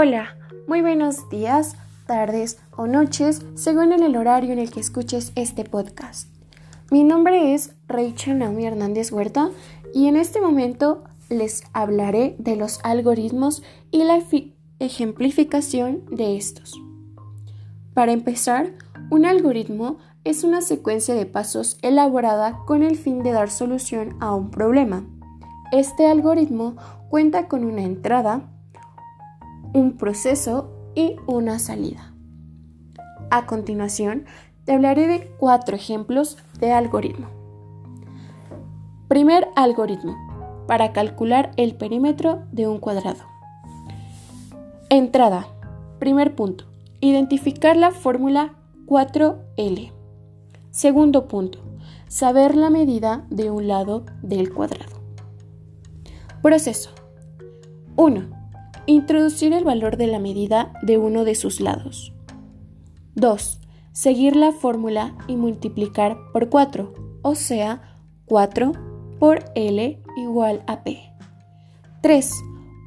Hola, muy buenos días, tardes o noches, según el horario en el que escuches este podcast. Mi nombre es Rachel Naomi Hernández Huerta y en este momento les hablaré de los algoritmos y la ejemplificación de estos. Para empezar, un algoritmo es una secuencia de pasos elaborada con el fin de dar solución a un problema. Este algoritmo cuenta con una entrada, un proceso y una salida. A continuación, te hablaré de cuatro ejemplos de algoritmo. Primer algoritmo, para calcular el perímetro de un cuadrado. Entrada. Primer punto. Identificar la fórmula 4L. Segundo punto. Saber la medida de un lado del cuadrado. Proceso. 1. Introducir el valor de la medida de uno de sus lados. 2. Seguir la fórmula y multiplicar por 4, o sea, 4 por L igual a P. 3.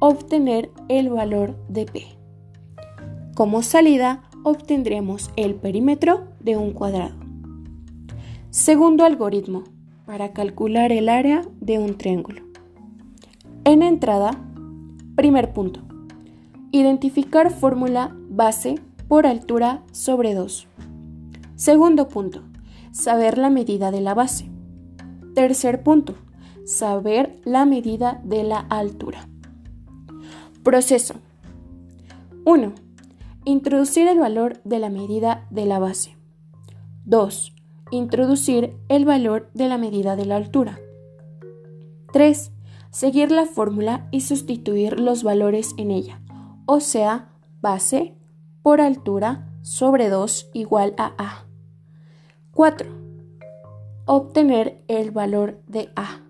Obtener el valor de P. Como salida, obtendremos el perímetro de un cuadrado. Segundo algoritmo, para calcular el área de un triángulo. En entrada, primer punto. Identificar fórmula base por altura sobre 2. Segundo punto. Saber la medida de la base. Tercer punto. Saber la medida de la altura. Proceso. 1. Introducir el valor de la medida de la base. 2. Introducir el valor de la medida de la altura. 3. Seguir la fórmula y sustituir los valores en ella o sea, base por altura sobre 2 igual a A. 4. Obtener el valor de A.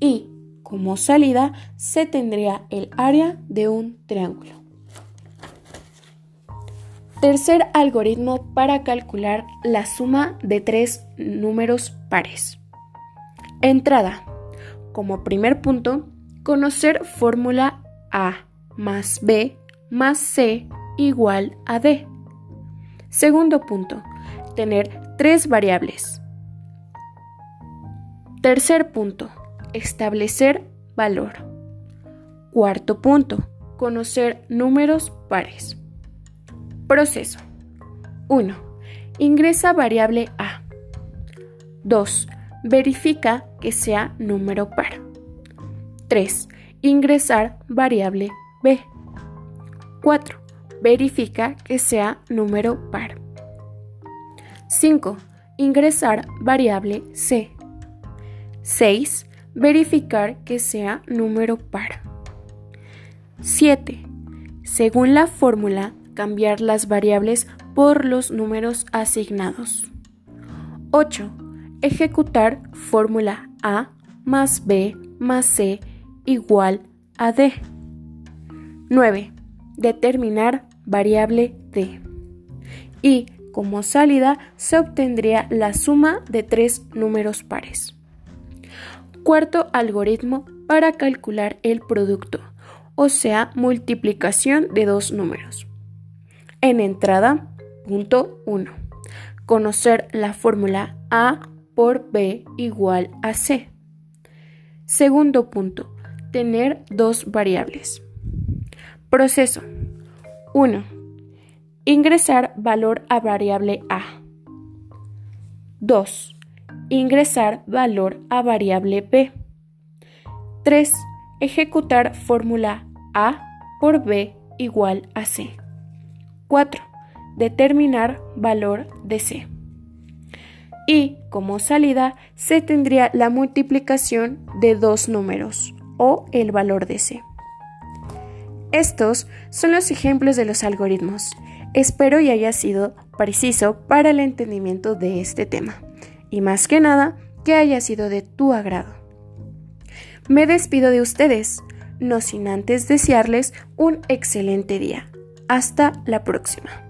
Y, como salida, se tendría el área de un triángulo. Tercer algoritmo para calcular la suma de tres números pares. Entrada. Como primer punto, conocer fórmula A más B más C igual a D. Segundo punto, tener tres variables. Tercer punto, establecer valor. Cuarto punto, conocer números pares. Proceso. 1. Ingresa variable A. 2. Verifica que sea número par. 3. Ingresar variable B. 4. Verifica que sea número par. 5. Ingresar variable C. 6. Verificar que sea número par. 7. Según la fórmula, cambiar las variables por los números asignados. 8. Ejecutar fórmula A más B más C igual a D. 9. Determinar variable D. Y como salida se obtendría la suma de tres números pares. Cuarto algoritmo para calcular el producto, o sea, multiplicación de dos números. En entrada, punto 1. Conocer la fórmula A por B igual a C. Segundo punto. Tener dos variables. Proceso 1. Ingresar valor a variable A. 2. Ingresar valor a variable B. 3. Ejecutar fórmula A por B igual a C. 4. Determinar valor de C. Y como salida se tendría la multiplicación de dos números o el valor de C. Estos son los ejemplos de los algoritmos. Espero y haya sido preciso para el entendimiento de este tema y más que nada que haya sido de tu agrado. Me despido de ustedes, no sin antes desearles un excelente día. Hasta la próxima.